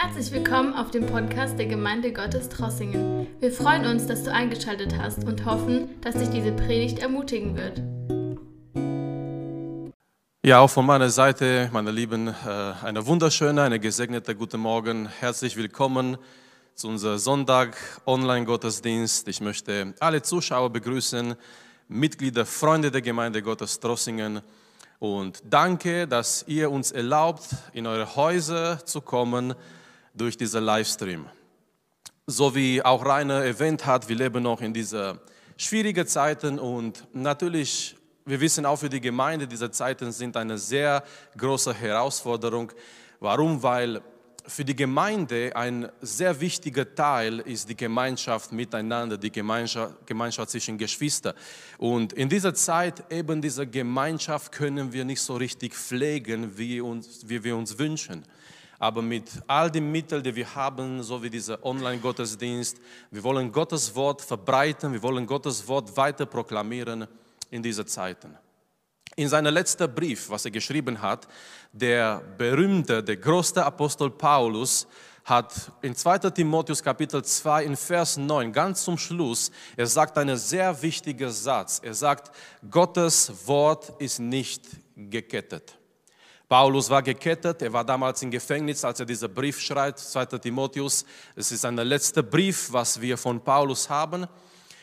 Herzlich willkommen auf dem Podcast der Gemeinde Gottes Trossingen. Wir freuen uns, dass du eingeschaltet hast und hoffen, dass dich diese Predigt ermutigen wird. Ja, auch von meiner Seite, meine Lieben, äh, eine wunderschöne, eine gesegnete guten Morgen. Herzlich willkommen zu unserem Sonntag Online-Gottesdienst. Ich möchte alle Zuschauer begrüßen, Mitglieder, Freunde der Gemeinde Gottes Trossingen. Und danke, dass ihr uns erlaubt, in eure Häuser zu kommen durch diesen Livestream. So wie auch Rainer erwähnt hat, wir leben noch in dieser schwierigen Zeiten und natürlich, wir wissen auch für die Gemeinde, diese Zeiten sind eine sehr große Herausforderung. Warum? Weil für die Gemeinde ein sehr wichtiger Teil ist die Gemeinschaft miteinander, die Gemeinschaft, Gemeinschaft zwischen Geschwistern. Und in dieser Zeit eben diese Gemeinschaft können wir nicht so richtig pflegen, wie, uns, wie wir uns wünschen aber mit all den Mitteln, die wir haben, so wie dieser Online-Gottesdienst, wir wollen Gottes Wort verbreiten, wir wollen Gottes Wort weiter proklamieren in diesen Zeiten. In seinem letzten Brief, was er geschrieben hat, der berühmte, der größte Apostel Paulus hat in 2. Timotheus Kapitel 2 in Vers 9 ganz zum Schluss, er sagt einen sehr wichtigen Satz. Er sagt, Gottes Wort ist nicht gekettet. Paulus war gekettet, er war damals im Gefängnis, als er diesen Brief schreibt, 2. Timotheus. Es ist ein letzter Brief, was wir von Paulus haben.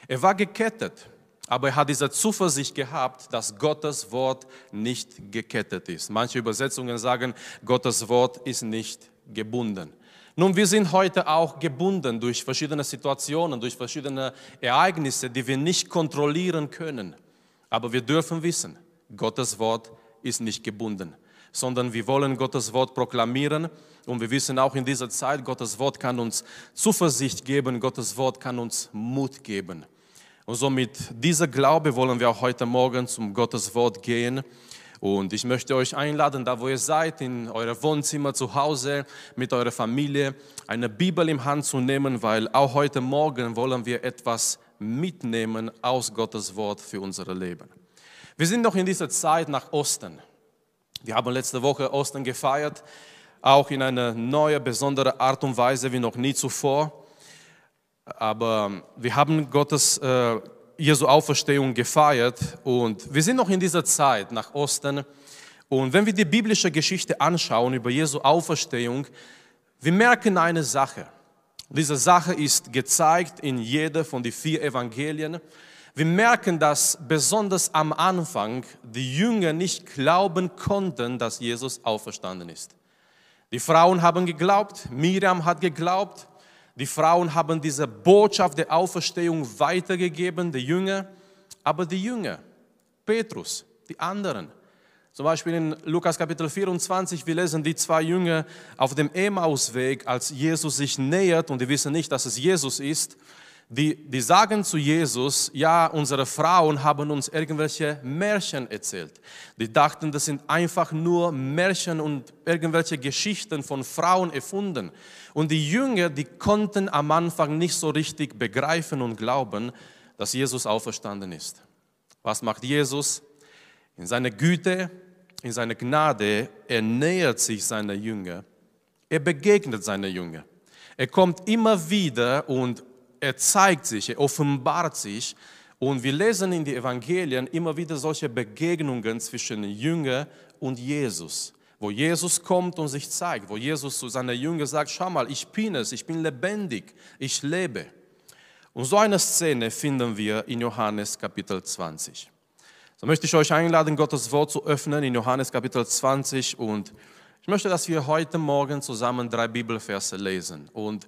Er war gekettet, aber er hat diese Zuversicht gehabt, dass Gottes Wort nicht gekettet ist. Manche Übersetzungen sagen, Gottes Wort ist nicht gebunden. Nun, wir sind heute auch gebunden durch verschiedene Situationen, durch verschiedene Ereignisse, die wir nicht kontrollieren können. Aber wir dürfen wissen, Gottes Wort ist nicht gebunden sondern wir wollen Gottes Wort proklamieren. Und wir wissen auch in dieser Zeit, Gottes Wort kann uns Zuversicht geben, Gottes Wort kann uns Mut geben. Und so mit dieser Glaube wollen wir auch heute Morgen zum Gottes Wort gehen. Und ich möchte euch einladen, da wo ihr seid, in euer Wohnzimmer zu Hause, mit eurer Familie, eine Bibel im Hand zu nehmen, weil auch heute Morgen wollen wir etwas mitnehmen aus Gottes Wort für unser Leben. Wir sind noch in dieser Zeit nach Osten. Wir haben letzte Woche Ostern gefeiert, auch in einer neuen, besonderen Art und Weise wie noch nie zuvor. Aber wir haben Gottes äh, Jesu Auferstehung gefeiert und wir sind noch in dieser Zeit nach Ostern. Und wenn wir die biblische Geschichte anschauen über Jesu Auferstehung, wir merken eine Sache. Diese Sache ist gezeigt in jeder von den vier Evangelien. Wir merken, dass besonders am Anfang die Jünger nicht glauben konnten, dass Jesus auferstanden ist. Die Frauen haben geglaubt, Miriam hat geglaubt, die Frauen haben diese Botschaft der Auferstehung weitergegeben, die Jünger, aber die Jünger, Petrus, die anderen, zum Beispiel in Lukas Kapitel 24, wir lesen die zwei Jünger auf dem Emmausweg, als Jesus sich nähert und die wissen nicht, dass es Jesus ist die, die sagen zu Jesus, ja, unsere Frauen haben uns irgendwelche Märchen erzählt. Die dachten, das sind einfach nur Märchen und irgendwelche Geschichten von Frauen erfunden. Und die Jünger, die konnten am Anfang nicht so richtig begreifen und glauben, dass Jesus auferstanden ist. Was macht Jesus? In seiner Güte, in seiner Gnade, er nähert sich seiner Jünger. Er begegnet seiner Jünger. Er kommt immer wieder und er zeigt sich, er offenbart sich. Und wir lesen in den Evangelien immer wieder solche Begegnungen zwischen Jünger und Jesus, wo Jesus kommt und sich zeigt, wo Jesus zu seiner Jünger sagt, schau mal, ich bin es, ich bin lebendig, ich lebe. Und so eine Szene finden wir in Johannes Kapitel 20. So möchte ich euch einladen, Gottes Wort zu öffnen in Johannes Kapitel 20 und ich möchte, dass wir heute Morgen zusammen drei Bibelverse lesen. Und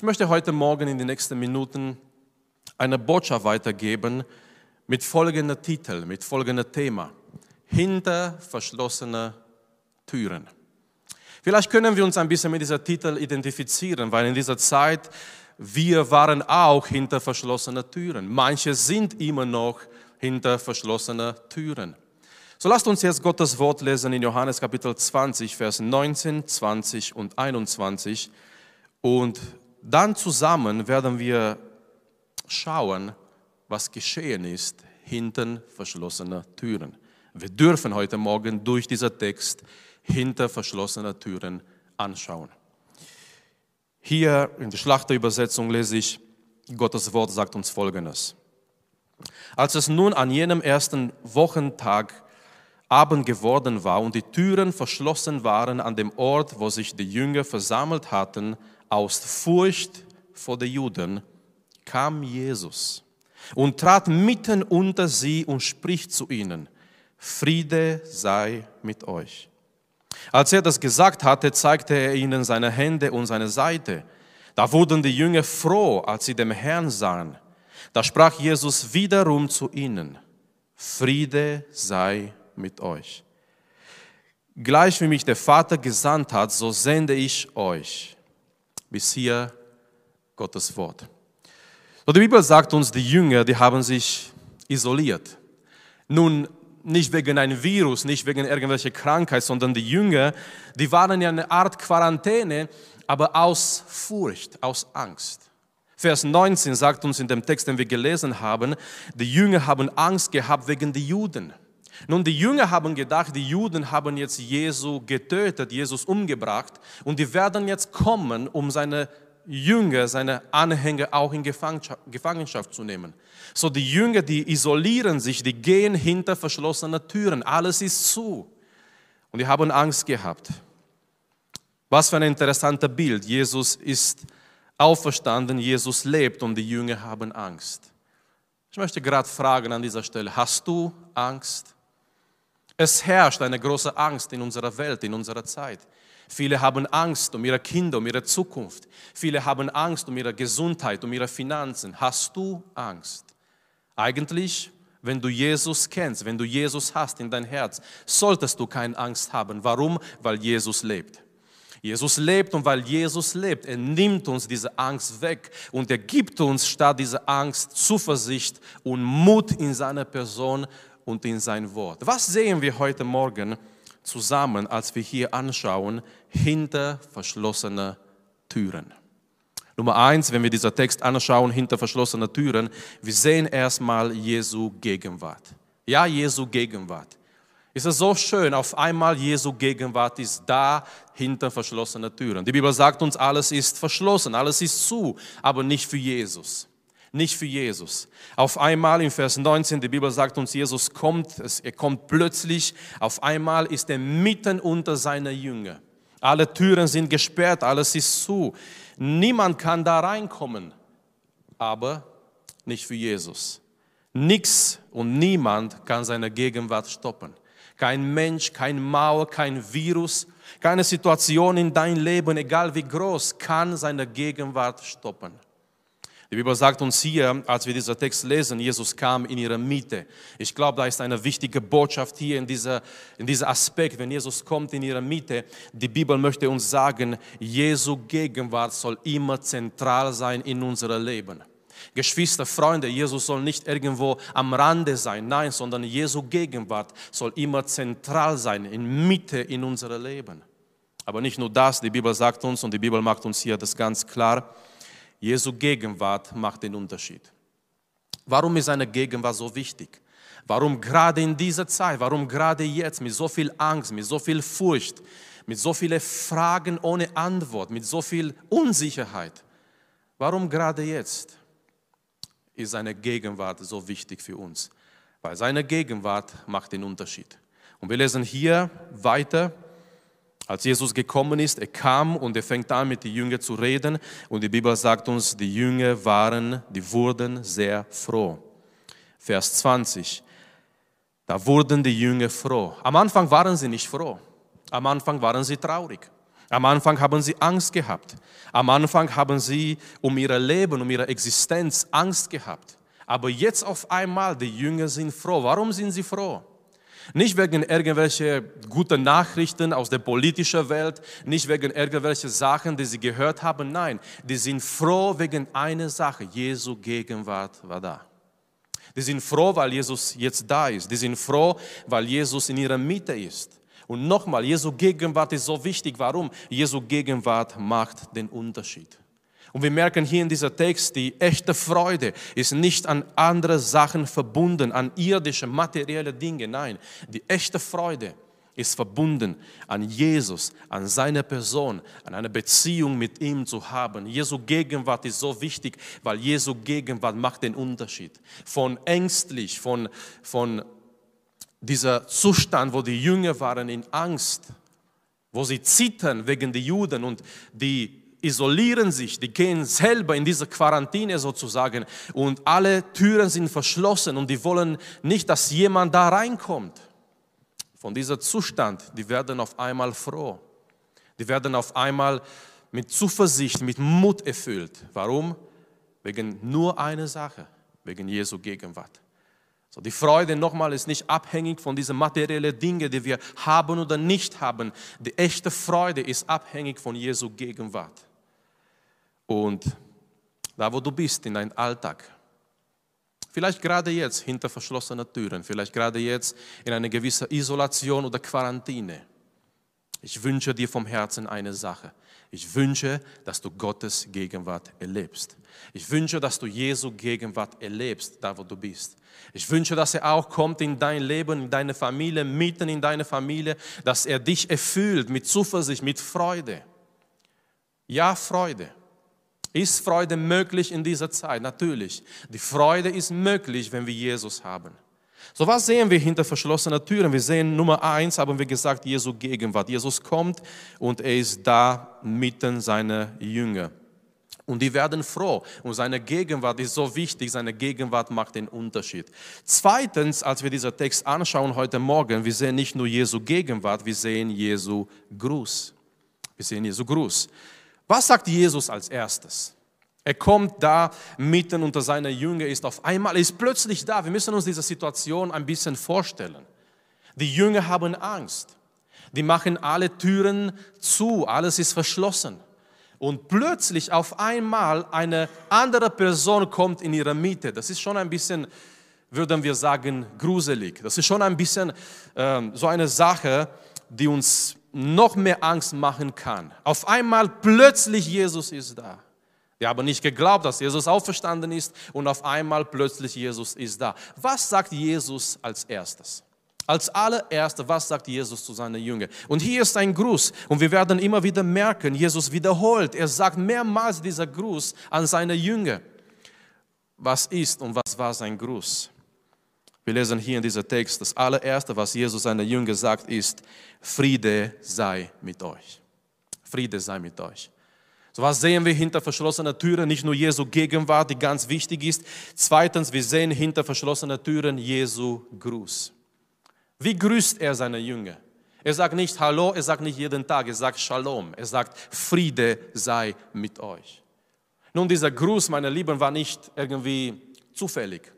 ich möchte heute Morgen in den nächsten Minuten eine Botschaft weitergeben mit folgendem Titel, mit folgendem Thema. Hinter verschlossene Türen. Vielleicht können wir uns ein bisschen mit dieser Titel identifizieren, weil in dieser Zeit wir waren auch hinter verschlossene Türen. Manche sind immer noch hinter verschlossene Türen. So lasst uns jetzt Gottes Wort lesen in Johannes Kapitel 20, Vers 19, 20 und 21 und dann zusammen werden wir schauen, was geschehen ist hinter verschlossenen Türen. Wir dürfen heute Morgen durch diesen Text hinter verschlossenen Türen anschauen. Hier in der Schlachterübersetzung lese ich, Gottes Wort sagt uns Folgendes. Als es nun an jenem ersten Wochentag Abend geworden war und die Türen verschlossen waren an dem Ort, wo sich die Jünger versammelt hatten, aus Furcht vor den Juden, kam Jesus und trat mitten unter sie und spricht zu ihnen, Friede sei mit euch. Als er das gesagt hatte, zeigte er ihnen seine Hände und seine Seite. Da wurden die Jünger froh, als sie dem Herrn sahen. Da sprach Jesus wiederum zu ihnen, Friede sei mit euch. Gleich wie mich der Vater gesandt hat, so sende ich euch. Bis hier Gottes Wort. So, die Bibel sagt uns, die Jünger, die haben sich isoliert. Nun, nicht wegen einem Virus, nicht wegen irgendwelcher Krankheit, sondern die Jünger, die waren ja eine Art Quarantäne, aber aus Furcht, aus Angst. Vers 19 sagt uns in dem Text, den wir gelesen haben, die Jünger haben Angst gehabt wegen der Juden. Nun, die Jünger haben gedacht, die Juden haben jetzt Jesu getötet, Jesus umgebracht und die werden jetzt kommen, um seine Jünger, seine Anhänger auch in Gefangenschaft zu nehmen. So die Jünger, die isolieren sich, die gehen hinter verschlossene Türen. Alles ist zu. Und die haben Angst gehabt. Was für ein interessanter Bild. Jesus ist auferstanden, Jesus lebt und die Jünger haben Angst. Ich möchte gerade fragen an dieser Stelle, hast du Angst? Es herrscht eine große Angst in unserer Welt, in unserer Zeit. Viele haben Angst um ihre Kinder, um ihre Zukunft. Viele haben Angst um ihre Gesundheit, um ihre Finanzen. Hast du Angst? Eigentlich, wenn du Jesus kennst, wenn du Jesus hast in dein Herz, solltest du keine Angst haben. Warum? Weil Jesus lebt. Jesus lebt und weil Jesus lebt, er nimmt uns diese Angst weg und er gibt uns statt dieser Angst Zuversicht und Mut in seiner Person und in sein Wort. Was sehen wir heute Morgen zusammen, als wir hier anschauen, hinter verschlossene Türen? Nummer eins, wenn wir diesen Text anschauen, hinter verschlossene Türen, wir sehen erstmal Jesu Gegenwart. Ja, Jesu Gegenwart. Ist es so schön, auf einmal Jesu Gegenwart ist da hinter verschlossene Türen. Die Bibel sagt uns, alles ist verschlossen, alles ist zu, aber nicht für Jesus nicht für Jesus. Auf einmal im Vers 19, die Bibel sagt uns, Jesus kommt, er kommt plötzlich, auf einmal ist er mitten unter seiner Jünger. Alle Türen sind gesperrt, alles ist zu. Niemand kann da reinkommen, aber nicht für Jesus. Nichts und niemand kann seine Gegenwart stoppen. Kein Mensch, kein Mauer, kein Virus, keine Situation in dein Leben, egal wie groß, kann seine Gegenwart stoppen. Die Bibel sagt uns hier, als wir diesen Text lesen, Jesus kam in ihre Mitte. Ich glaube, da ist eine wichtige Botschaft hier in dieser, in dieser Aspekt. Wenn Jesus kommt in ihre Mitte, die Bibel möchte uns sagen, Jesu Gegenwart soll immer zentral sein in unserem Leben. Geschwister, Freunde, Jesus soll nicht irgendwo am Rande sein, nein, sondern Jesu Gegenwart soll immer zentral sein, in Mitte in unserem Leben. Aber nicht nur das, die Bibel sagt uns und die Bibel macht uns hier das ganz klar, Jesu Gegenwart macht den Unterschied. Warum ist seine Gegenwart so wichtig? Warum gerade in dieser Zeit, warum gerade jetzt mit so viel Angst, mit so viel Furcht, mit so vielen Fragen ohne Antwort, mit so viel Unsicherheit? Warum gerade jetzt ist seine Gegenwart so wichtig für uns? Weil seine Gegenwart macht den Unterschied. Und wir lesen hier weiter als Jesus gekommen ist, er kam und er fängt an mit den Jüngern zu reden und die Bibel sagt uns, die Jünger waren, die wurden sehr froh. Vers 20. Da wurden die Jünger froh. Am Anfang waren sie nicht froh. Am Anfang waren sie traurig. Am Anfang haben sie Angst gehabt. Am Anfang haben sie um ihr Leben, um ihre Existenz Angst gehabt. Aber jetzt auf einmal, die Jünger sind froh. Warum sind sie froh? Nicht wegen irgendwelcher guten Nachrichten aus der politischen Welt, nicht wegen irgendwelcher Sachen, die sie gehört haben. Nein, die sind froh wegen einer Sache. Jesu Gegenwart war da. Die sind froh, weil Jesus jetzt da ist. Die sind froh, weil Jesus in ihrer Mitte ist. Und nochmal, Jesu Gegenwart ist so wichtig. Warum? Jesu Gegenwart macht den Unterschied. Und wir merken hier in dieser Text, die echte Freude ist nicht an andere Sachen verbunden, an irdische, materielle Dinge. Nein, die echte Freude ist verbunden an Jesus, an seine Person, an eine Beziehung mit ihm zu haben. Jesu Gegenwart ist so wichtig, weil Jesu Gegenwart macht den Unterschied. Von ängstlich, von, von dieser Zustand, wo die Jünger waren in Angst, wo sie zittern wegen der Juden und die isolieren sich, die gehen selber in diese Quarantäne sozusagen und alle Türen sind verschlossen und die wollen nicht, dass jemand da reinkommt von dieser Zustand, die werden auf einmal froh. Die werden auf einmal mit Zuversicht, mit Mut erfüllt. Warum? Wegen nur einer Sache, wegen Jesu Gegenwart. So, die Freude nochmal ist nicht abhängig von diesen materiellen Dingen, die wir haben oder nicht haben. Die echte Freude ist abhängig von Jesu Gegenwart. Und da, wo du bist in deinem Alltag, Vielleicht gerade jetzt hinter verschlossenen Türen, vielleicht gerade jetzt in einer gewissen Isolation oder Quarantäne. Ich wünsche dir vom Herzen eine Sache. Ich wünsche, dass du Gottes Gegenwart erlebst. Ich wünsche, dass du Jesu Gegenwart erlebst, da wo du bist. Ich wünsche, dass er auch kommt in dein Leben, in deine Familie, mitten in deine Familie, dass er dich erfüllt mit Zuversicht, mit Freude. Ja, Freude. Ist Freude möglich in dieser Zeit? Natürlich. Die Freude ist möglich, wenn wir Jesus haben. So was sehen wir hinter verschlossenen Türen? Wir sehen Nummer eins, haben wir gesagt, Jesu Gegenwart. Jesus kommt und er ist da mitten seiner Jünger. Und die werden froh. Und seine Gegenwart ist so wichtig. Seine Gegenwart macht den Unterschied. Zweitens, als wir diesen Text anschauen heute Morgen, wir sehen nicht nur Jesu Gegenwart, wir sehen Jesu Gruß. Wir sehen Jesu Gruß. Was sagt Jesus als erstes? Er kommt da mitten unter seiner Jünger, ist auf einmal, ist plötzlich da. Wir müssen uns diese Situation ein bisschen vorstellen. Die Jünger haben Angst. Die machen alle Türen zu, alles ist verschlossen. Und plötzlich auf einmal eine andere Person kommt in ihre Mitte. Das ist schon ein bisschen, würden wir sagen, gruselig. Das ist schon ein bisschen ähm, so eine Sache, die uns noch mehr Angst machen kann. Auf einmal plötzlich Jesus ist da. Wir haben nicht geglaubt, dass Jesus auferstanden ist und auf einmal plötzlich Jesus ist da. Was sagt Jesus als erstes? Als allererstes, was sagt Jesus zu seinen Jüngern? Und hier ist ein Gruß und wir werden immer wieder merken, Jesus wiederholt, er sagt mehrmals dieser Gruß an seine Jünger. Was ist und was war sein Gruß? Wir lesen hier in diesem Text, das allererste, was Jesus seinen Jüngern sagt, ist, Friede sei mit euch. Friede sei mit euch. So was sehen wir hinter verschlossenen Türen, nicht nur Jesu Gegenwart, die ganz wichtig ist. Zweitens, wir sehen hinter verschlossenen Türen Jesu Gruß. Wie grüßt er seine Jünger? Er sagt nicht Hallo, er sagt nicht jeden Tag, er sagt Shalom, er sagt Friede sei mit euch. Nun, dieser Gruß, meine Lieben, war nicht irgendwie zufällig.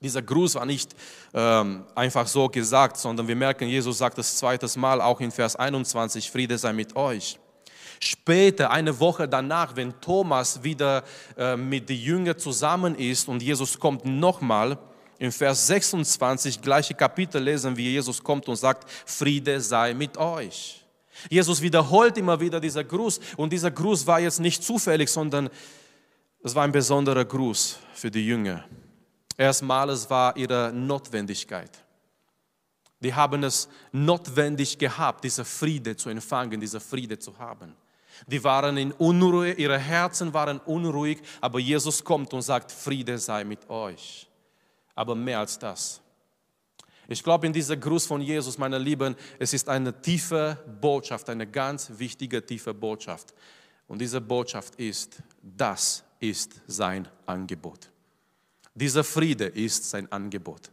Dieser Gruß war nicht ähm, einfach so gesagt, sondern wir merken, Jesus sagt das zweites Mal auch in Vers 21, Friede sei mit euch. Später, eine Woche danach, wenn Thomas wieder äh, mit den Jüngern zusammen ist und Jesus kommt nochmal, in Vers 26, gleiche Kapitel lesen wir, Jesus kommt und sagt, Friede sei mit euch. Jesus wiederholt immer wieder dieser Gruß und dieser Gruß war jetzt nicht zufällig, sondern es war ein besonderer Gruß für die Jünger. Erstmal, es war ihre Notwendigkeit. Die haben es notwendig gehabt, diese Friede zu empfangen, diese Friede zu haben. Die waren in Unruhe, ihre Herzen waren unruhig, aber Jesus kommt und sagt, Friede sei mit euch. Aber mehr als das. Ich glaube, in dieser Gruß von Jesus, meine Lieben, es ist eine tiefe Botschaft, eine ganz wichtige, tiefe Botschaft. Und diese Botschaft ist, das ist sein Angebot. Dieser Friede ist sein Angebot.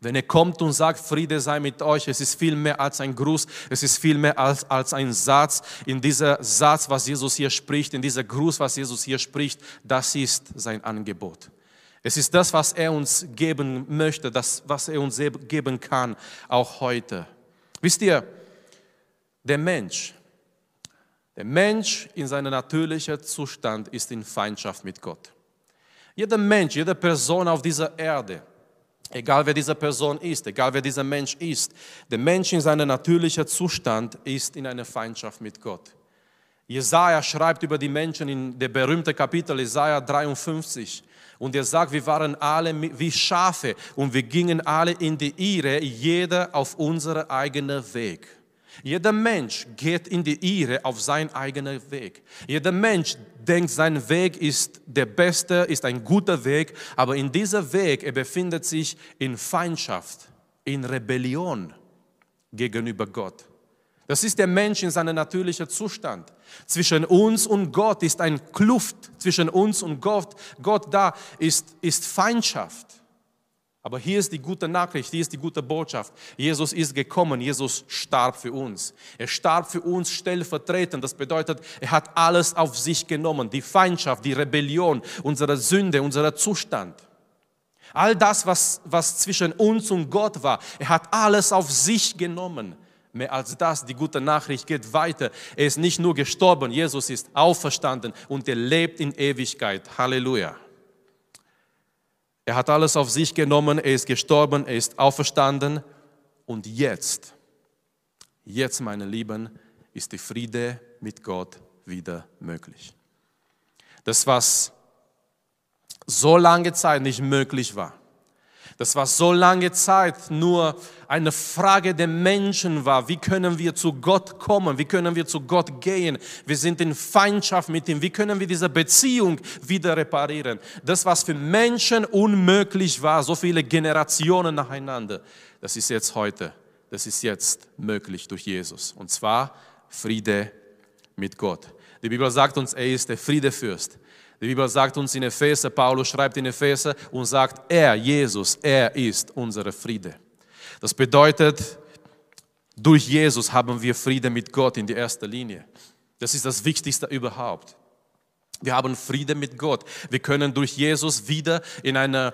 Wenn er kommt und sagt, Friede sei mit euch, es ist viel mehr als ein Gruß, es ist viel mehr als, als ein Satz. In dieser Satz, was Jesus hier spricht, in dieser Gruß, was Jesus hier spricht, das ist sein Angebot. Es ist das, was er uns geben möchte, das, was er uns geben kann, auch heute. Wisst ihr, der Mensch, der Mensch in seinem natürlichen Zustand ist in Feindschaft mit Gott. Jeder Mensch, jede Person auf dieser Erde, egal wer diese Person ist, egal wer dieser Mensch ist, der Mensch in seinem natürlichen Zustand ist in einer Feindschaft mit Gott. Jesaja schreibt über die Menschen in der berühmten Kapitel Jesaja 53, Und er sagt, wir waren alle wie Schafe und wir gingen alle in die Irre, jeder auf unseren eigenen Weg. Jeder Mensch geht in die Irre auf seinen eigenen Weg. Jeder Mensch denkt, sein Weg ist der beste, ist ein guter Weg, aber in dieser Weg, er befindet sich in Feindschaft, in Rebellion gegenüber Gott. Das ist der Mensch in seinem natürlichen Zustand. Zwischen uns und Gott ist ein Kluft, zwischen uns und Gott. Gott da ist, ist Feindschaft. Aber hier ist die gute Nachricht, hier ist die gute Botschaft. Jesus ist gekommen, Jesus starb für uns. Er starb für uns stellvertretend. Das bedeutet, er hat alles auf sich genommen. Die Feindschaft, die Rebellion, unsere Sünde, unser Zustand. All das, was, was zwischen uns und Gott war, er hat alles auf sich genommen. Mehr als das, die gute Nachricht geht weiter. Er ist nicht nur gestorben, Jesus ist auferstanden und er lebt in Ewigkeit. Halleluja. Er hat alles auf sich genommen, er ist gestorben, er ist auferstanden und jetzt, jetzt, meine Lieben, ist die Friede mit Gott wieder möglich. Das, was so lange Zeit nicht möglich war, das war so lange Zeit nur eine Frage der Menschen war. Wie können wir zu Gott kommen? Wie können wir zu Gott gehen? Wir sind in Feindschaft mit ihm. Wie können wir diese Beziehung wieder reparieren? Das, was für Menschen unmöglich war, so viele Generationen nacheinander, das ist jetzt heute, das ist jetzt möglich durch Jesus. Und zwar Friede mit Gott. Die Bibel sagt uns, er ist der Friedefürst. Die Bibel sagt uns in Epheser, Paulus schreibt in Epheser und sagt, er, Jesus, er ist unsere Friede. Das bedeutet, durch Jesus haben wir Friede mit Gott in die erste Linie. Das ist das Wichtigste überhaupt. Wir haben Friede mit Gott. Wir können durch Jesus wieder in eine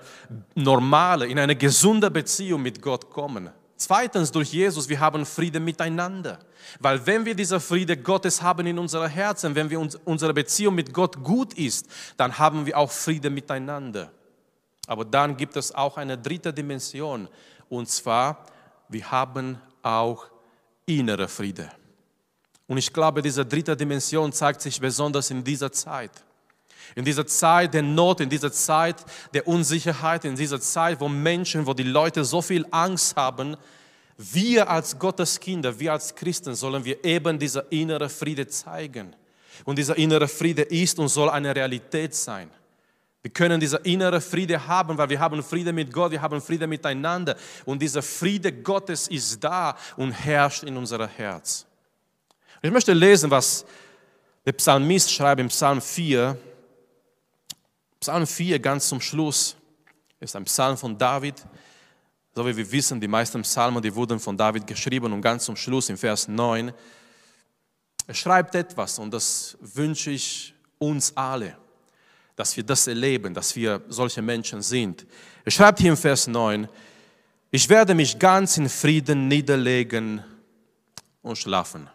normale, in eine gesunde Beziehung mit Gott kommen. Zweitens, durch Jesus, wir haben Friede miteinander. Weil wenn wir dieser Friede Gottes haben in unserem Herzen, wenn wir uns, unsere Beziehung mit Gott gut ist, dann haben wir auch Friede miteinander. Aber dann gibt es auch eine dritte Dimension. Und zwar, wir haben auch innere Friede. Und ich glaube, diese dritte Dimension zeigt sich besonders in dieser Zeit. In dieser Zeit der Not, in dieser Zeit der Unsicherheit, in dieser Zeit, wo Menschen, wo die Leute so viel Angst haben, wir als Gottes Kinder, wir als Christen sollen wir eben dieser innere Friede zeigen. Und dieser innere Friede ist und soll eine Realität sein. Wir können dieser innere Friede haben, weil wir haben Friede mit Gott, wir haben Friede miteinander. Und dieser Friede Gottes ist da und herrscht in unser Herz. Ich möchte lesen, was der Psalmist schreibt im Psalm 4, Psalm 4 ganz zum Schluss ist ein Psalm von David. So wie wir wissen, die meisten Psalmen, die wurden von David geschrieben und ganz zum Schluss im Vers 9. Er schreibt etwas und das wünsche ich uns alle, dass wir das erleben, dass wir solche Menschen sind. Er schreibt hier im Vers 9, ich werde mich ganz in Frieden niederlegen und schlafen.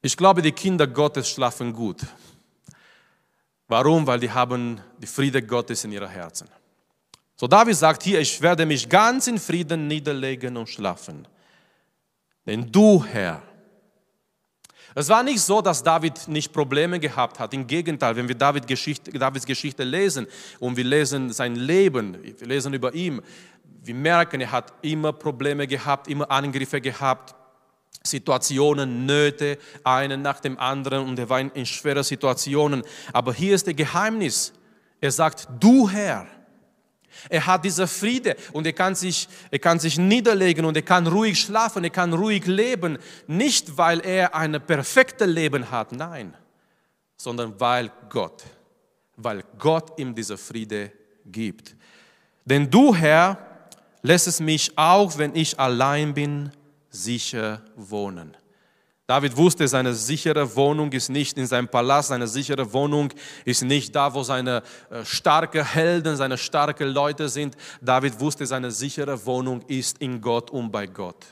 Ich glaube, die Kinder Gottes schlafen gut. Warum? Weil die haben die Friede Gottes in ihren Herzen. So David sagt hier, ich werde mich ganz in Frieden niederlegen und schlafen. Denn du, Herr, es war nicht so, dass David nicht Probleme gehabt hat. Im Gegenteil, wenn wir David Geschichte, Davids Geschichte lesen und wir lesen sein Leben, wir lesen über ihn, wir merken, er hat immer Probleme gehabt, immer Angriffe gehabt. Situationen, Nöte, einen nach dem anderen und er war in schweren Situationen. Aber hier ist das Geheimnis. Er sagt, du Herr. Er hat diese Friede und er kann, sich, er kann sich niederlegen und er kann ruhig schlafen, er kann ruhig leben. Nicht, weil er ein perfektes Leben hat, nein, sondern weil Gott, weil Gott ihm diese Friede gibt. Denn du, Herr, lässt es mich auch, wenn ich allein bin, sicher wohnen. David wusste, seine sichere Wohnung ist nicht in seinem Palast, seine sichere Wohnung ist nicht da, wo seine äh, starke Helden, seine starken Leute sind. David wusste, seine sichere Wohnung ist in Gott und bei Gott.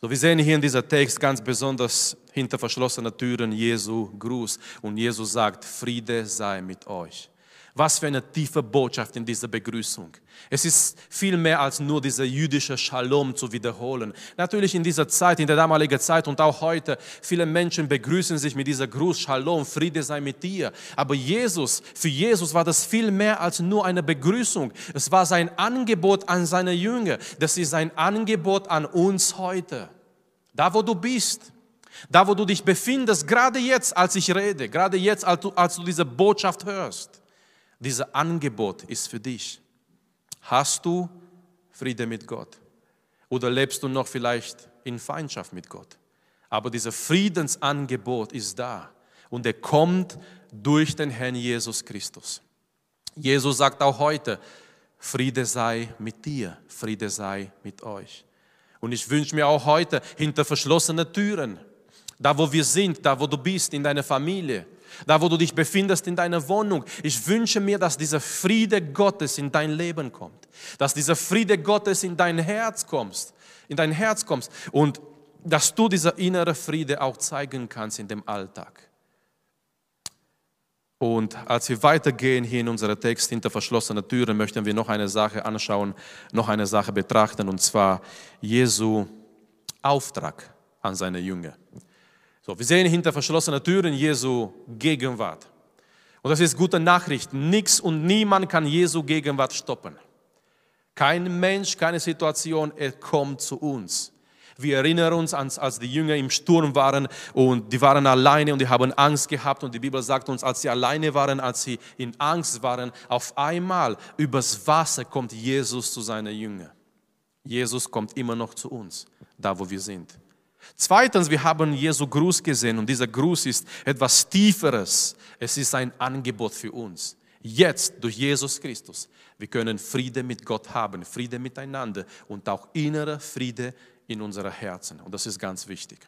So, wir sehen hier in dieser Text ganz besonders hinter verschlossenen Türen Jesu Gruß und Jesus sagt, Friede sei mit euch. Was für eine tiefe Botschaft in dieser Begrüßung. Es ist viel mehr als nur dieser jüdische Shalom zu wiederholen. Natürlich in dieser Zeit, in der damaligen Zeit und auch heute, viele Menschen begrüßen sich mit dieser Gruß Shalom, Friede sei mit dir. Aber Jesus, für Jesus war das viel mehr als nur eine Begrüßung. Es war sein Angebot an seine Jünger. Das ist sein Angebot an uns heute. Da, wo du bist, da, wo du dich befindest, gerade jetzt, als ich rede, gerade jetzt, als du, als du diese Botschaft hörst dieses Angebot ist für dich. Hast du Friede mit Gott? Oder lebst du noch vielleicht in Feindschaft mit Gott? Aber dieses Friedensangebot ist da und er kommt durch den Herrn Jesus Christus. Jesus sagt auch heute, Friede sei mit dir, Friede sei mit euch. Und ich wünsche mir auch heute hinter verschlossenen Türen, da wo wir sind, da wo du bist, in deiner Familie, da wo du dich befindest in deiner Wohnung. Ich wünsche mir, dass dieser Friede Gottes in dein Leben kommt, dass dieser Friede Gottes in dein Herz kommt, in dein Herz kommst und dass du dieser innere Friede auch zeigen kannst in dem Alltag. Und als wir weitergehen hier in unserem Text hinter verschlossenen Türen, möchten wir noch eine Sache anschauen, noch eine Sache betrachten, und zwar Jesu Auftrag an seine Jünger. So, wir sehen hinter verschlossenen Türen Jesu Gegenwart. Und das ist gute Nachricht. Nichts und niemand kann Jesu Gegenwart stoppen. Kein Mensch, keine Situation, er kommt zu uns. Wir erinnern uns, als die Jünger im Sturm waren und die waren alleine und die haben Angst gehabt und die Bibel sagt uns, als sie alleine waren, als sie in Angst waren, auf einmal übers Wasser kommt Jesus zu seinen Jüngern. Jesus kommt immer noch zu uns, da wo wir sind. Zweitens, wir haben Jesu Gruß gesehen und dieser Gruß ist etwas Tieferes. Es ist ein Angebot für uns. Jetzt durch Jesus Christus. Wir können Friede mit Gott haben, Friede miteinander und auch innere Friede in unseren Herzen. Und das ist ganz wichtig.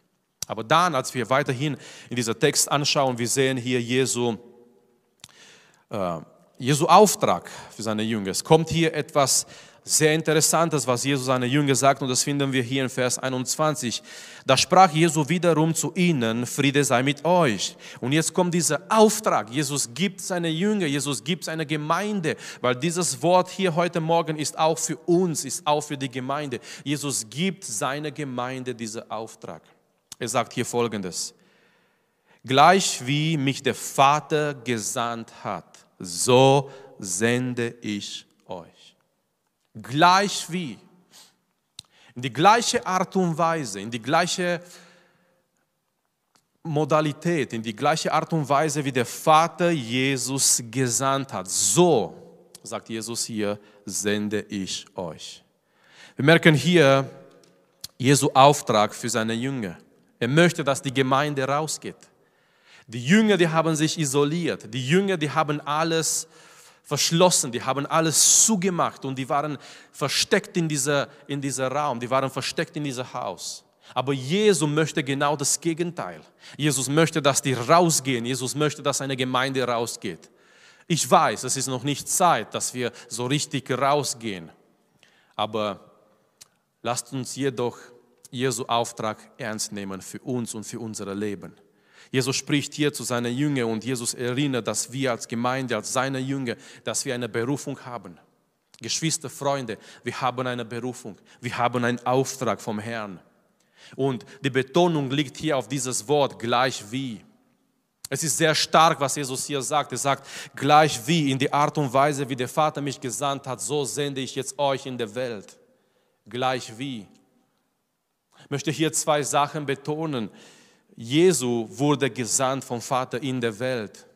Aber dann, als wir weiterhin in dieser Text anschauen, wir sehen hier Jesu, äh, Jesu Auftrag für seine Jünger. Es kommt hier etwas sehr Interessantes, was Jesus seine Jünger sagt, und das finden wir hier in Vers 21. Da sprach Jesus wiederum zu ihnen, Friede sei mit euch. Und jetzt kommt dieser Auftrag. Jesus gibt seine Jünger, Jesus gibt seine Gemeinde, weil dieses Wort hier heute Morgen ist auch für uns, ist auch für die Gemeinde. Jesus gibt seiner Gemeinde diesen Auftrag. Er sagt hier folgendes. Gleich wie mich der Vater gesandt hat, so sende ich gleich wie, in die gleiche Art und Weise, in die gleiche Modalität, in die gleiche Art und Weise, wie der Vater Jesus gesandt hat. So, sagt Jesus hier, sende ich euch. Wir merken hier Jesu Auftrag für seine Jünger. Er möchte, dass die Gemeinde rausgeht. Die Jünger, die haben sich isoliert. Die Jünger, die haben alles verschlossen, die haben alles zugemacht und die waren versteckt in dieser, in dieser Raum, die waren versteckt in diesem Haus. Aber Jesus möchte genau das Gegenteil. Jesus möchte, dass die rausgehen. Jesus möchte, dass eine Gemeinde rausgeht. Ich weiß, es ist noch nicht Zeit, dass wir so richtig rausgehen. Aber lasst uns jedoch Jesu Auftrag ernst nehmen für uns und für unser Leben. Jesus spricht hier zu seinen Jüngern und Jesus erinnert, dass wir als Gemeinde, als seine Jünger, dass wir eine Berufung haben. Geschwister, Freunde, wir haben eine Berufung. Wir haben einen Auftrag vom Herrn. Und die Betonung liegt hier auf dieses Wort gleich wie. Es ist sehr stark, was Jesus hier sagt. Er sagt, gleich wie, in die Art und Weise, wie der Vater mich gesandt hat, so sende ich jetzt euch in der Welt. Gleich wie. Ich möchte hier zwei Sachen betonen. Jesu wurde gesandt vom Vater in der Welt.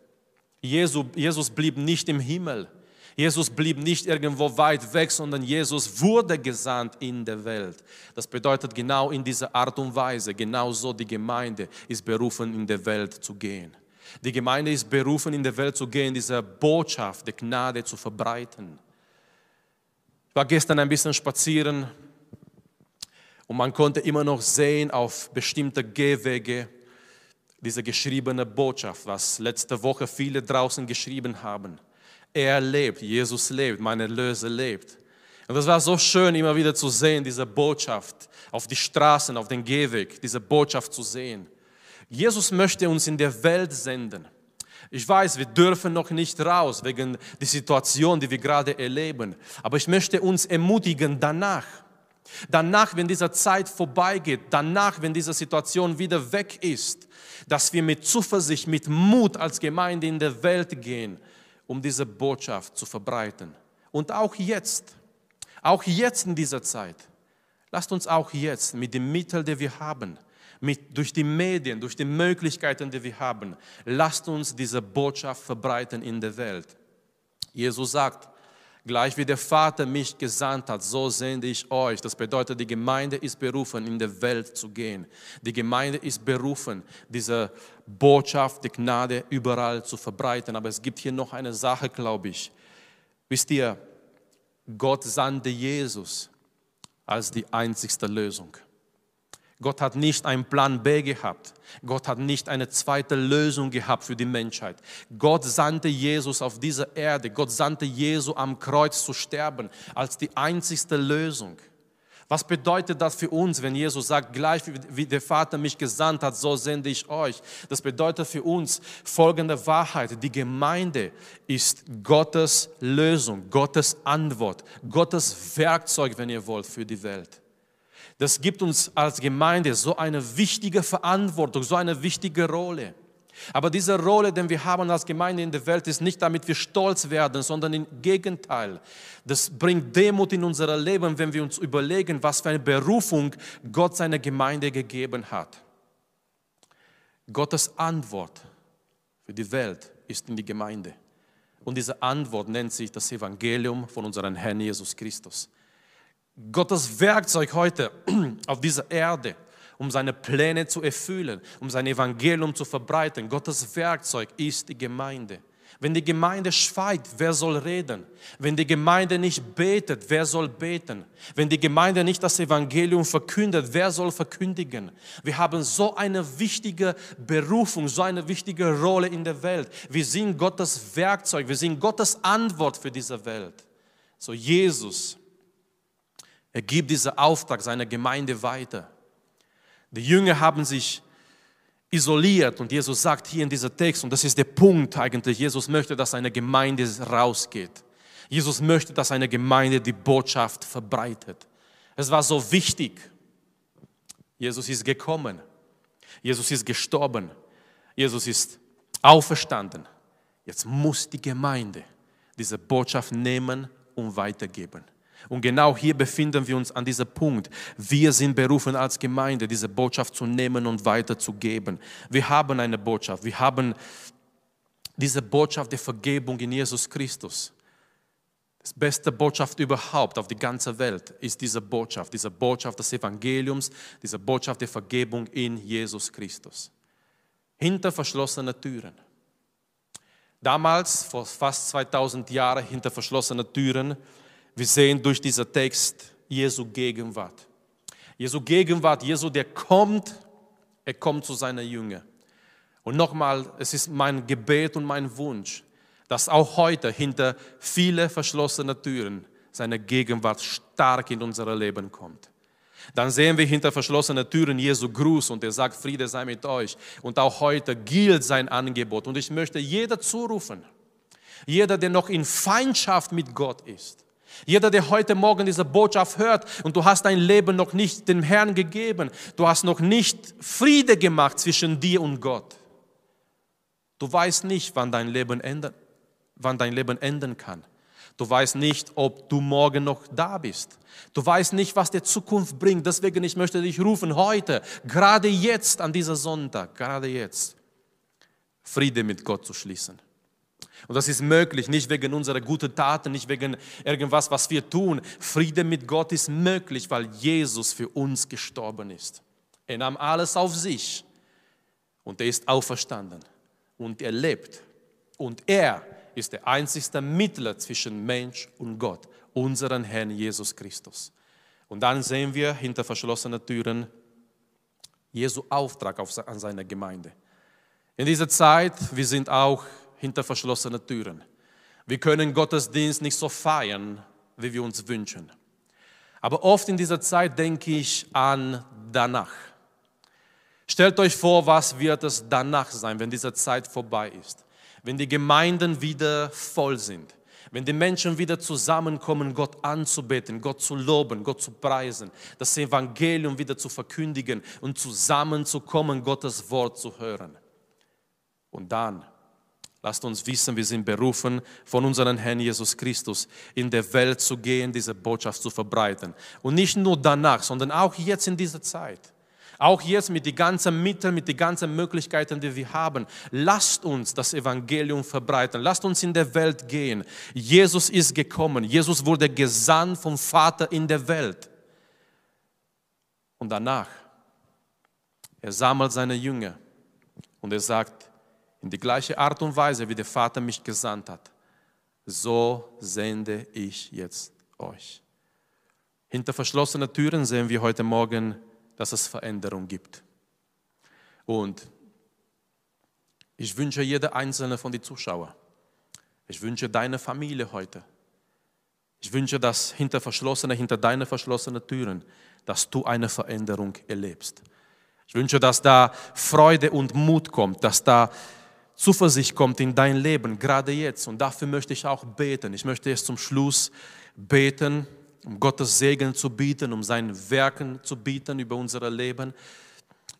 Jesus, Jesus blieb nicht im Himmel. Jesus blieb nicht irgendwo weit weg, sondern Jesus wurde gesandt in der Welt. Das bedeutet genau in dieser Art und Weise, genauso die Gemeinde ist berufen, in der Welt zu gehen. Die Gemeinde ist berufen, in der Welt zu gehen, diese Botschaft der Gnade zu verbreiten. Ich war gestern ein bisschen spazieren und man konnte immer noch sehen auf bestimmte Gehwege diese geschriebene Botschaft, was letzte Woche viele draußen geschrieben haben. Er lebt, Jesus lebt, mein Erlöser lebt. Und das war so schön, immer wieder zu sehen, diese Botschaft auf die Straßen, auf den Gehweg, diese Botschaft zu sehen. Jesus möchte uns in der Welt senden. Ich weiß, wir dürfen noch nicht raus wegen der Situation, die wir gerade erleben. Aber ich möchte uns ermutigen, danach, danach, wenn diese Zeit vorbeigeht, danach, wenn diese Situation wieder weg ist, dass wir mit Zuversicht, mit Mut als Gemeinde in der Welt gehen, um diese Botschaft zu verbreiten. Und auch jetzt, auch jetzt in dieser Zeit, lasst uns auch jetzt mit den Mitteln, die wir haben, mit, durch die Medien, durch die Möglichkeiten, die wir haben, lasst uns diese Botschaft verbreiten in der Welt. Jesus sagt, gleich wie der Vater mich gesandt hat, so sende ich euch. Das bedeutet, die Gemeinde ist berufen, in der Welt zu gehen. Die Gemeinde ist berufen, diese Botschaft, die Gnade überall zu verbreiten. Aber es gibt hier noch eine Sache, glaube ich. Wisst ihr, Gott sandte Jesus als die einzigste Lösung. Gott hat nicht einen Plan B gehabt. Gott hat nicht eine zweite Lösung gehabt für die Menschheit. Gott sandte Jesus auf diese Erde. Gott sandte Jesus am Kreuz zu sterben als die einzigste Lösung. Was bedeutet das für uns, wenn Jesus sagt, gleich wie der Vater mich gesandt hat, so sende ich euch? Das bedeutet für uns folgende Wahrheit. Die Gemeinde ist Gottes Lösung, Gottes Antwort, Gottes Werkzeug, wenn ihr wollt, für die Welt. Das gibt uns als Gemeinde so eine wichtige Verantwortung, so eine wichtige Rolle. Aber diese Rolle, die wir haben als Gemeinde in der Welt, ist nicht, damit wir stolz werden, sondern im Gegenteil. Das bringt Demut in unser Leben, wenn wir uns überlegen, was für eine Berufung Gott seiner Gemeinde gegeben hat. Gottes Antwort für die Welt ist in die Gemeinde. Und diese Antwort nennt sich das Evangelium von unserem Herrn Jesus Christus. Gottes Werkzeug heute auf dieser Erde, um seine Pläne zu erfüllen, um sein Evangelium zu verbreiten. Gottes Werkzeug ist die Gemeinde. Wenn die Gemeinde schweigt, wer soll reden? Wenn die Gemeinde nicht betet, wer soll beten? Wenn die Gemeinde nicht das Evangelium verkündet, wer soll verkündigen? Wir haben so eine wichtige Berufung, so eine wichtige Rolle in der Welt. Wir sind Gottes Werkzeug, wir sind Gottes Antwort für diese Welt. So Jesus er gibt diesen Auftrag seiner Gemeinde weiter. Die Jünger haben sich isoliert und Jesus sagt hier in diesem Text, und das ist der Punkt eigentlich, Jesus möchte, dass seine Gemeinde rausgeht. Jesus möchte, dass seine Gemeinde die Botschaft verbreitet. Es war so wichtig. Jesus ist gekommen. Jesus ist gestorben. Jesus ist auferstanden. Jetzt muss die Gemeinde diese Botschaft nehmen und weitergeben. Und genau hier befinden wir uns an diesem Punkt. Wir sind berufen als Gemeinde, diese Botschaft zu nehmen und weiterzugeben. Wir haben eine Botschaft. Wir haben diese Botschaft der Vergebung in Jesus Christus. Das beste Botschaft überhaupt auf die ganze Welt ist diese Botschaft, diese Botschaft des Evangeliums, diese Botschaft der Vergebung in Jesus Christus. Hinter verschlossenen Türen. Damals, vor fast 2000 Jahren, hinter verschlossenen Türen, wir sehen durch diesen Text Jesu Gegenwart. Jesu Gegenwart, Jesu, der kommt, er kommt zu seiner Jünger. Und nochmal, es ist mein Gebet und mein Wunsch, dass auch heute hinter viele verschlossene Türen seine Gegenwart stark in unser Leben kommt. Dann sehen wir hinter verschlossenen Türen Jesu Gruß und er sagt, Friede sei mit euch. Und auch heute gilt sein Angebot. Und ich möchte jeder zurufen, jeder, der noch in Feindschaft mit Gott ist, jeder, der heute Morgen diese Botschaft hört und du hast dein Leben noch nicht dem Herrn gegeben, du hast noch nicht Friede gemacht zwischen dir und Gott. Du weißt nicht, wann dein Leben enden, wann dein Leben enden kann. Du weißt nicht, ob du morgen noch da bist. Du weißt nicht, was die Zukunft bringt. Deswegen, ich möchte dich rufen, heute, gerade jetzt, an dieser Sonntag, gerade jetzt, Friede mit Gott zu schließen. Und das ist möglich, nicht wegen unserer guten Taten, nicht wegen irgendwas, was wir tun. Friede mit Gott ist möglich, weil Jesus für uns gestorben ist. Er nahm alles auf sich und er ist auferstanden und er lebt. Und er ist der einzigste Mittler zwischen Mensch und Gott, unseren Herrn Jesus Christus. Und dann sehen wir hinter verschlossenen Türen Jesu Auftrag an seine Gemeinde. In dieser Zeit, wir sind auch hinter verschlossenen Türen. Wir können Gottesdienst nicht so feiern, wie wir uns wünschen. Aber oft in dieser Zeit denke ich an danach. Stellt euch vor, was wird es danach sein, wenn diese Zeit vorbei ist. wenn die Gemeinden wieder voll sind, wenn die Menschen wieder zusammenkommen, Gott anzubeten, Gott zu loben, Gott zu preisen, das Evangelium wieder zu verkündigen und zusammenzukommen, Gottes Wort zu hören. Und dann Lasst uns wissen, wir sind berufen, von unserem Herrn Jesus Christus in der Welt zu gehen, diese Botschaft zu verbreiten. Und nicht nur danach, sondern auch jetzt in dieser Zeit. Auch jetzt mit den ganzen Mitteln, mit den ganzen Möglichkeiten, die wir haben. Lasst uns das Evangelium verbreiten. Lasst uns in der Welt gehen. Jesus ist gekommen. Jesus wurde gesandt vom Vater in der Welt. Und danach, er sammelt seine Jünger und er sagt, in die gleiche Art und Weise, wie der Vater mich gesandt hat, so sende ich jetzt euch. Hinter verschlossenen Türen sehen wir heute Morgen, dass es Veränderung gibt. Und ich wünsche jeder einzelne von den Zuschauern, ich wünsche deine Familie heute, ich wünsche, dass hinter verschlossenen, hinter deinen verschlossenen Türen, dass du eine Veränderung erlebst. Ich wünsche, dass da Freude und Mut kommt, dass da Zuversicht kommt in dein Leben, gerade jetzt. Und dafür möchte ich auch beten. Ich möchte jetzt zum Schluss beten, um Gottes Segen zu bieten, um sein Werken zu bieten über unser Leben.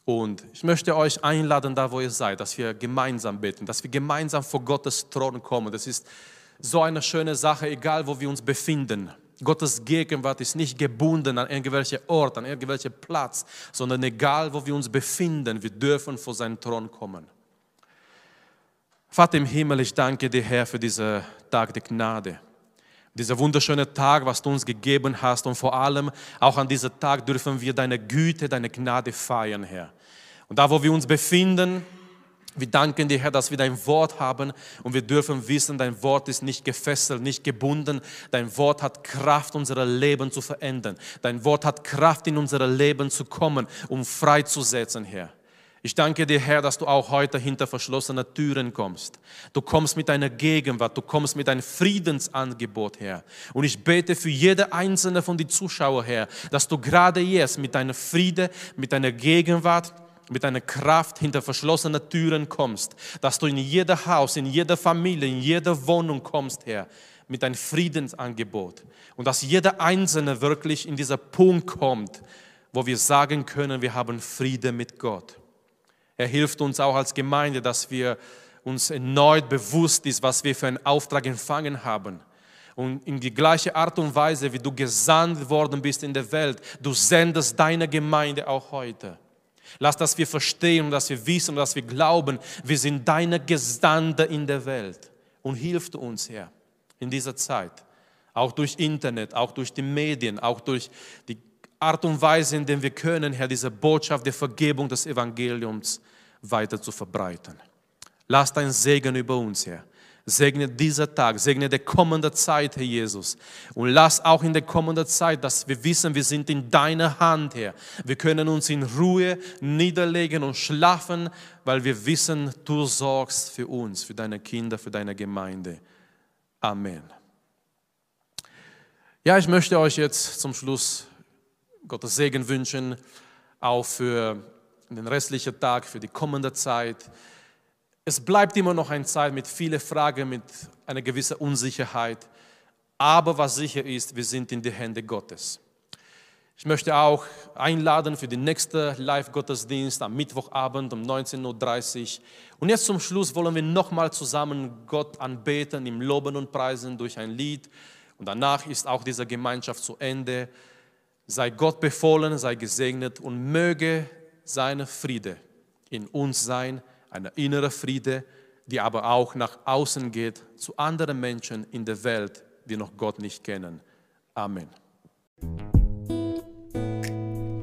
Und ich möchte euch einladen, da wo ihr seid, dass wir gemeinsam beten, dass wir gemeinsam vor Gottes Thron kommen. Das ist so eine schöne Sache, egal wo wir uns befinden. Gottes Gegenwart ist nicht gebunden an irgendwelche Ort, an irgendwelchen Platz, sondern egal wo wir uns befinden, wir dürfen vor seinen Thron kommen. Vater im Himmel, ich danke dir, Herr, für diesen Tag der Gnade. Dieser wunderschöne Tag, was du uns gegeben hast und vor allem auch an diesem Tag dürfen wir deine Güte, deine Gnade feiern, Herr. Und da, wo wir uns befinden, wir danken dir, Herr, dass wir dein Wort haben und wir dürfen wissen, dein Wort ist nicht gefesselt, nicht gebunden. Dein Wort hat Kraft, unser Leben zu verändern. Dein Wort hat Kraft, in unser Leben zu kommen, um freizusetzen, Herr. Ich danke dir, Herr, dass du auch heute hinter verschlossene Türen kommst. Du kommst mit deiner Gegenwart, du kommst mit deinem Friedensangebot, Herr. Und ich bete für jede einzelne von den Zuschauern, Herr, dass du gerade jetzt mit deiner Friede, mit deiner Gegenwart, mit deiner Kraft hinter verschlossene Türen kommst, dass du in jeder Haus, in jeder Familie, in jeder Wohnung kommst, Herr, mit deinem Friedensangebot. Und dass jeder Einzelne wirklich in dieser Punkt kommt, wo wir sagen können, wir haben Friede mit Gott. Er hilft uns auch als Gemeinde, dass wir uns erneut bewusst ist, was wir für einen Auftrag empfangen haben. Und in die gleiche Art und Weise, wie du gesandt worden bist in der Welt, du sendest deine Gemeinde auch heute. Lass, dass wir verstehen dass wir wissen dass wir glauben, wir sind deine Gesandte in der Welt. Und hilft uns, Herr, in dieser Zeit. Auch durch Internet, auch durch die Medien, auch durch die Art und Weise, in der wir können, Herr, diese Botschaft der Vergebung des Evangeliums weiter zu verbreiten. Lass dein Segen über uns, Herr. Segne dieser Tag, segne die kommende Zeit, Herr Jesus. Und lass auch in der kommenden Zeit, dass wir wissen, wir sind in deiner Hand, Herr. Wir können uns in Ruhe niederlegen und schlafen, weil wir wissen, du sorgst für uns, für deine Kinder, für deine Gemeinde. Amen. Ja, ich möchte euch jetzt zum Schluss Gottes Segen wünschen, auch für den restlichen Tag, für die kommende Zeit. Es bleibt immer noch eine Zeit mit vielen Fragen, mit einer gewissen Unsicherheit. Aber was sicher ist, wir sind in die Hände Gottes. Ich möchte auch einladen für den nächsten Live-Gottesdienst am Mittwochabend um 19.30 Uhr. Und jetzt zum Schluss wollen wir nochmal zusammen Gott anbeten, ihm loben und preisen durch ein Lied. Und danach ist auch diese Gemeinschaft zu Ende. Sei Gott befohlen, sei gesegnet und möge seine Friede in uns sein, eine innere Friede, die aber auch nach außen geht zu anderen Menschen in der Welt, die noch Gott nicht kennen. Amen.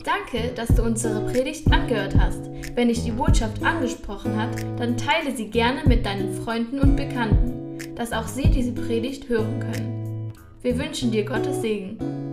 Danke, dass du unsere Predigt angehört hast. Wenn dich die Botschaft angesprochen hat, dann teile sie gerne mit deinen Freunden und Bekannten, dass auch sie diese Predigt hören können. Wir wünschen dir Gottes Segen.